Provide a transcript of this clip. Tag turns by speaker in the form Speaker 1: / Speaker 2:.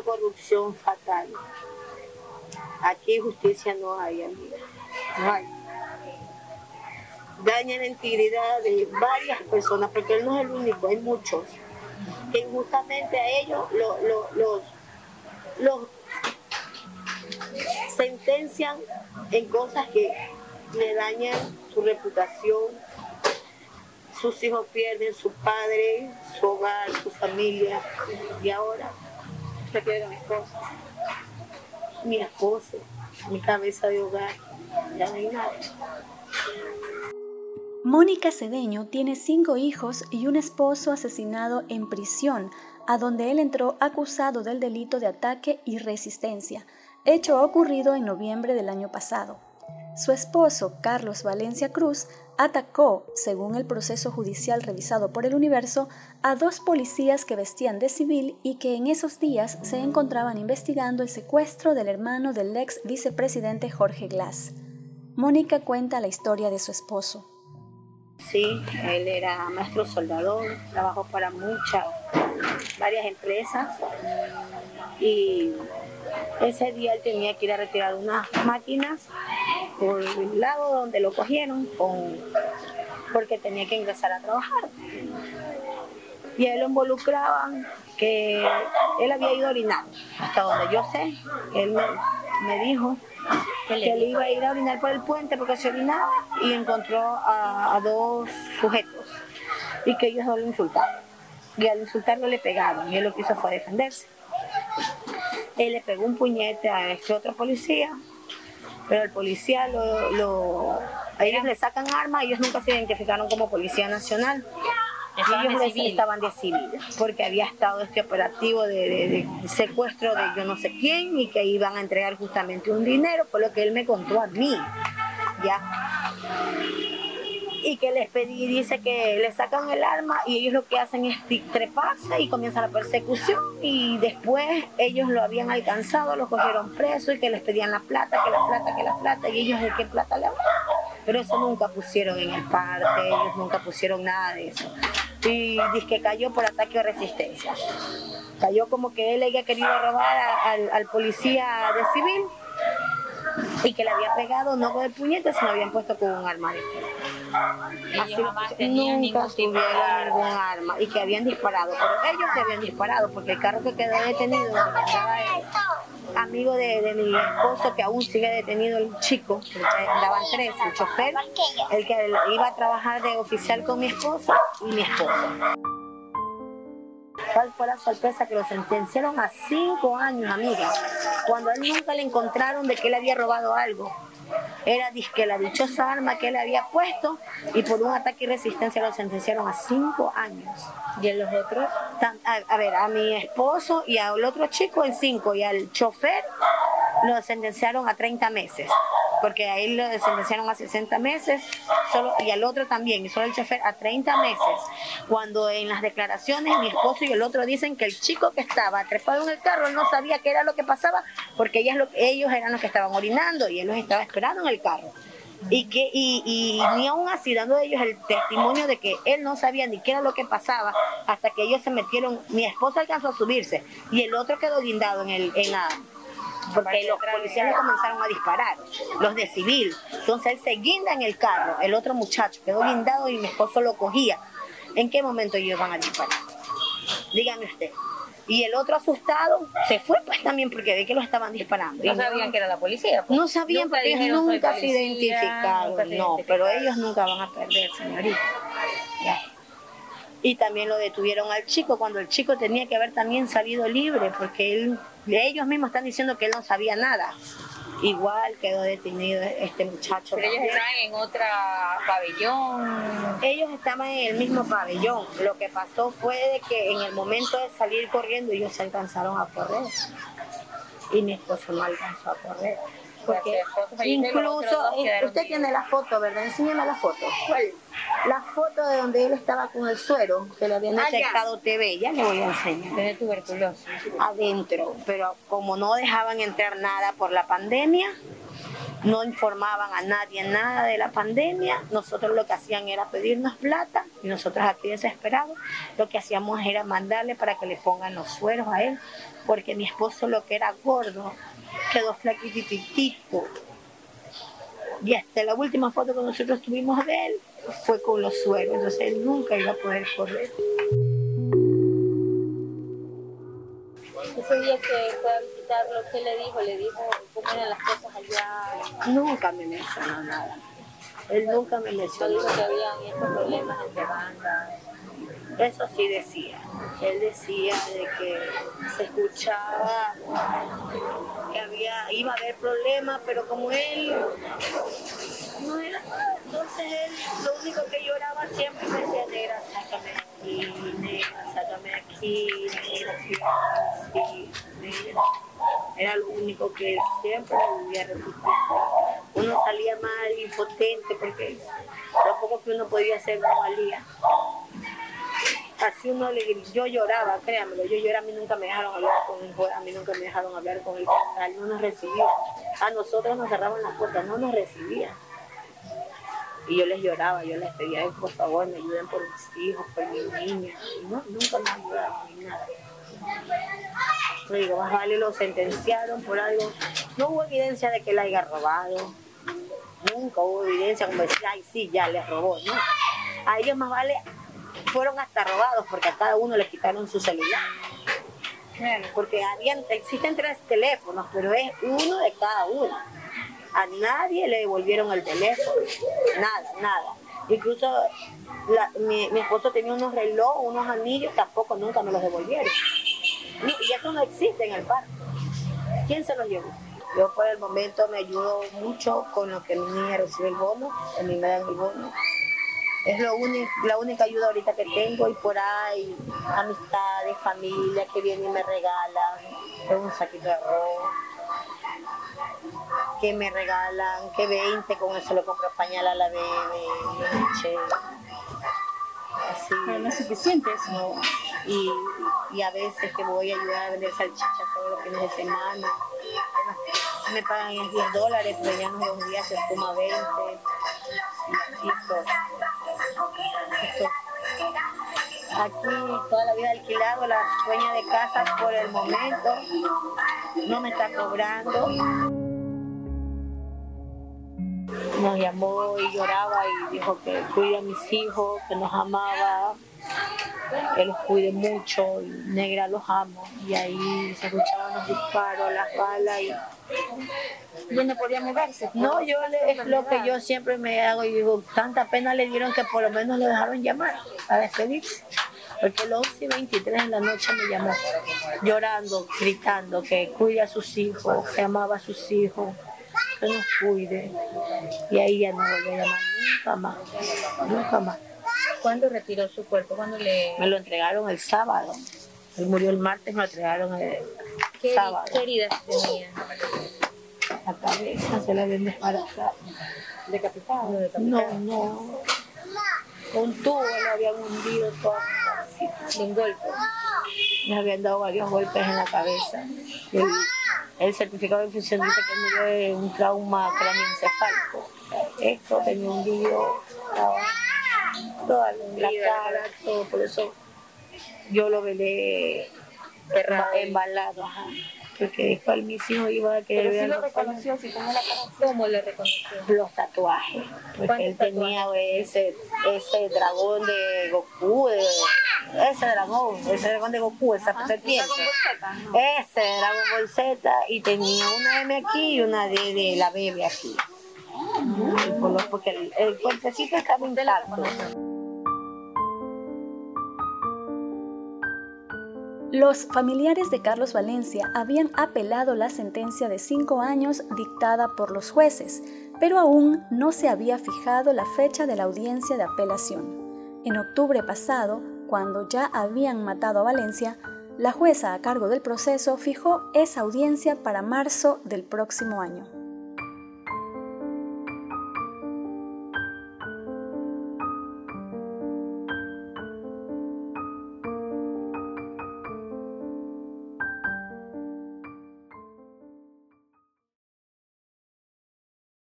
Speaker 1: corrupción fatal. Aquí justicia no hay, amiga. No. Daña la integridad de varias personas, porque él no es el único, hay muchos. Que injustamente a ellos los, los sentencian en cosas que le dañan su reputación, sus hijos pierden su padre, su hogar, su familia, y ahora mi mi esposo, mi cabeza de hogar, ya nada.
Speaker 2: Mónica Cedeño tiene cinco hijos y un esposo asesinado en prisión, a donde él entró acusado del delito de ataque y resistencia, hecho ocurrido en noviembre del año pasado. Su esposo, Carlos Valencia Cruz, atacó, según el proceso judicial revisado por el Universo, a dos policías que vestían de civil y que en esos días se encontraban investigando el secuestro del hermano del ex vicepresidente Jorge Glass. Mónica cuenta la historia de su esposo.
Speaker 1: Sí, él era maestro soldador, trabajó para muchas, varias empresas y ese día él tenía que ir a retirar unas máquinas por el lado donde lo cogieron porque tenía que ingresar a trabajar. Y él lo involucraban que él había ido a orinar, hasta donde yo sé, él me, dijo que él iba a ir a orinar por el puente porque se orinaba y encontró a, dos sujetos y que ellos no lo insultaron. Y al insultarlo le pegaron y él lo que hizo fue defenderse. Él le pegó un puñete a este otro policía pero el policía lo, ellos le sacan armas, ellos nunca se identificaron como policía nacional. ellos estaban de civil, porque había estado este operativo de, secuestro de yo no sé quién y que iban a entregar justamente un dinero, fue lo que él me contó a mí. ¿ya? Y que les pedí, dice que le sacan el arma y ellos lo que hacen es treparse y comienza la persecución y después ellos lo habían alcanzado, lo cogieron preso y que les pedían la plata, que la plata, que la plata y ellos de qué plata le Pero eso nunca pusieron en el parte, ellos nunca pusieron nada de eso. Y dice que cayó por ataque o resistencia. Cayó como que él había querido robar al, al policía de civil y que le había pegado no con el puñete, sino habían puesto con un arma de fuego. Así, nunca tuvieron ningún arma y que habían disparado, pero ellos que habían disparado, porque el carro que quedó detenido, amigo de, mi esposo que aún sigue detenido el chico, daban tres, el chofer, el que iba a trabajar de oficial con mi esposo y mi esposo. ¿Cuál fue la sorpresa? Que lo sentenciaron a cinco años, amiga, cuando a él nunca le encontraron de que él había robado algo. Era que la dichosa arma que él había puesto y por un ataque y resistencia lo sentenciaron a cinco años.
Speaker 2: ¿Y en los otros?
Speaker 1: A, a ver, a mi esposo y al otro chico en cinco y al chofer lo sentenciaron a 30 meses porque a él lo sentenciaron a 60 meses solo, y al otro también, y solo el chofer a 30 meses. Cuando en las declaraciones mi esposo y el otro dicen que el chico que estaba trepado en el carro, no sabía qué era lo que pasaba, porque ellas, ellos eran los que estaban orinando y él los estaba esperando en el carro. Y, que, y, y ni aún así dando ellos el testimonio de que él no sabía ni qué era lo que pasaba hasta que ellos se metieron, mi esposo alcanzó a subirse y el otro quedó guindado en, el, en la porque los policías le comenzaron a disparar, los de civil. Entonces él se guinda en el carro, el otro muchacho quedó guindado y mi esposo lo cogía. ¿En qué momento ellos van a disparar? Dígame usted. Y el otro asustado se fue pues también porque ve que lo estaban disparando.
Speaker 3: No sabían que era la policía. Pues.
Speaker 1: No sabían porque ellos nunca se identificaron. no, pero ellos nunca van a perder, señorita. Y también lo detuvieron al chico cuando el chico tenía que haber también salido libre porque él ellos mismos están diciendo que él no sabía nada. Igual quedó detenido este muchacho.
Speaker 3: Pero ellos estaban en otra pabellón.
Speaker 1: Ellos estaban en el mismo pabellón. Lo que pasó fue de que en el momento de salir corriendo ellos se alcanzaron a correr. Y mi esposo no alcanzó a correr. Porque incluso, usted tiene la foto, ¿verdad? Enséñame la foto. ¿Cuál? La foto de donde él estaba con el suero, que le habían ah, detectado TV, ya le voy a enseñar.
Speaker 3: Tiene tuberculosis.
Speaker 1: Adentro, pero como no dejaban entrar nada por la pandemia, no informaban a nadie nada de la pandemia. Nosotros lo que hacían era pedirnos plata y nosotros aquí desesperados lo que hacíamos era mandarle para que le pongan los sueros a él, porque mi esposo lo que era gordo quedó flaquititito. Y hasta la última foto que nosotros tuvimos de él fue con los sueros, entonces él nunca iba a poder correr.
Speaker 3: Ese día que fue a visitarlo, ¿qué le dijo? ¿Le dijo cómo eran las cosas allá?
Speaker 1: Nunca me mencionó nada. Él nunca me
Speaker 3: ¿No
Speaker 1: mencionó.
Speaker 3: dijo que habían estos problemas entre bandas?
Speaker 1: Eso sí decía. Él decía de que se escuchaba había, iba a haber problemas, pero como él no era entonces él lo único que lloraba siempre me decía, negra, sácame aquí, negra, sácame aquí, negra, negra. Era lo único que siempre me vivía. Uno salía mal, impotente, porque lo poco que uno podía hacer valía así uno le yo lloraba, créanmelo, yo lloraba, a mí nunca me dejaron hablar con juez, a mí nunca me dejaron hablar con el fiscal, no nos recibía. A nosotros nos cerraban las puertas, no nos recibían. Y yo les lloraba, yo les pedía, "Ay, por favor, me ayuden por mis hijos, por mis niñas. Y no, nunca me ayudaron ni nada. Yo digo, más vale lo sentenciaron por algo. No hubo evidencia de que él haya robado. Nunca hubo evidencia como decir, ay, sí, ya les robó. No. A ellos más vale fueron hasta robados porque a cada uno le quitaron su celular. Porque habían, existen tres teléfonos, pero es uno de cada uno. A nadie le devolvieron el teléfono. Nada, nada. Incluso la- mi, mi esposo tenía unos relojes, unos anillos, tampoco nunca me los devolvieron. Y eso no existe en el parque. ¿Quién se los llevó? Yo por el momento me ayudo mucho con lo que mi niña recibe el bono, a mí me dan el bono. Es lo único, la única ayuda ahorita que tengo y por ahí amistades, familia que vienen y me regalan un saquito de arroz, que me regalan, que 20, con eso le compro pañal a la bebé, leche, así.
Speaker 2: Pero no es suficiente eso.
Speaker 1: No, y, y a veces que voy a ayudar a vender salchichas todos los fines de semana. Me pagan en 10 dólares, pero ya no los días se suma 20. Aquí toda la vida alquilado, la dueña de casa por el momento no me está cobrando. Nos llamó y lloraba y dijo que cuida a mis hijos, que nos amaba, que los cuide mucho, y negra los amo. Y ahí se escuchaban los disparos, las balas y
Speaker 3: Ya no podía moverse.
Speaker 1: no, yo le, es lo que yo siempre me hago y digo, tanta pena le dieron que por lo menos lo dejaron llamar a despedirse. Porque a las 11 y 23 de la noche me llamó llorando, gritando que cuide a sus hijos, que amaba a sus hijos, que nos cuide. Y ahí ya no volvió a llamar nunca más, nunca más.
Speaker 3: ¿Cuándo retiró su cuerpo? ¿Cuándo le...?
Speaker 1: Me lo entregaron el sábado. Él murió el martes, me lo entregaron el
Speaker 3: ¿Qué,
Speaker 1: sábado.
Speaker 3: qué heridas tenía?
Speaker 1: La cabeza se la habían desbaratado.
Speaker 3: ¿Decapitado?
Speaker 1: No, no. Un tubo le habían hundido todo.
Speaker 3: De un golpe.
Speaker 1: Le habían dado varios golpes en la cabeza. El, el certificado de infusión dice que murió de un trauma craneoencefálico. O sea, Esto tenía hundido estaba toda la cara, todo. Por eso yo lo velé embalado. Ajá. Porque después mis hijos iban a querer
Speaker 3: Pero lo reconoció, si tenía la cara así. ¿Cómo le reconoció?
Speaker 1: los tatuajes. Porque
Speaker 3: ¿Cuántos
Speaker 1: él tenía ese, ese dragón de Goku, de- ese dragón, ese dragón de Goku, esa serpiente. Ese dragón Ball Z y tenía una M aquí y una D de la bebé aquí. Por lo- Porque el, el cuerpecito estaba intacto.
Speaker 2: Los familiares de Carlos Valencia habían apelado la sentencia de cinco años dictada por los jueces, pero aún no se había fijado la fecha de la audiencia de apelación. En octubre pasado, cuando ya habían matado a Valencia, la jueza a cargo del proceso fijó esa audiencia para marzo del próximo año.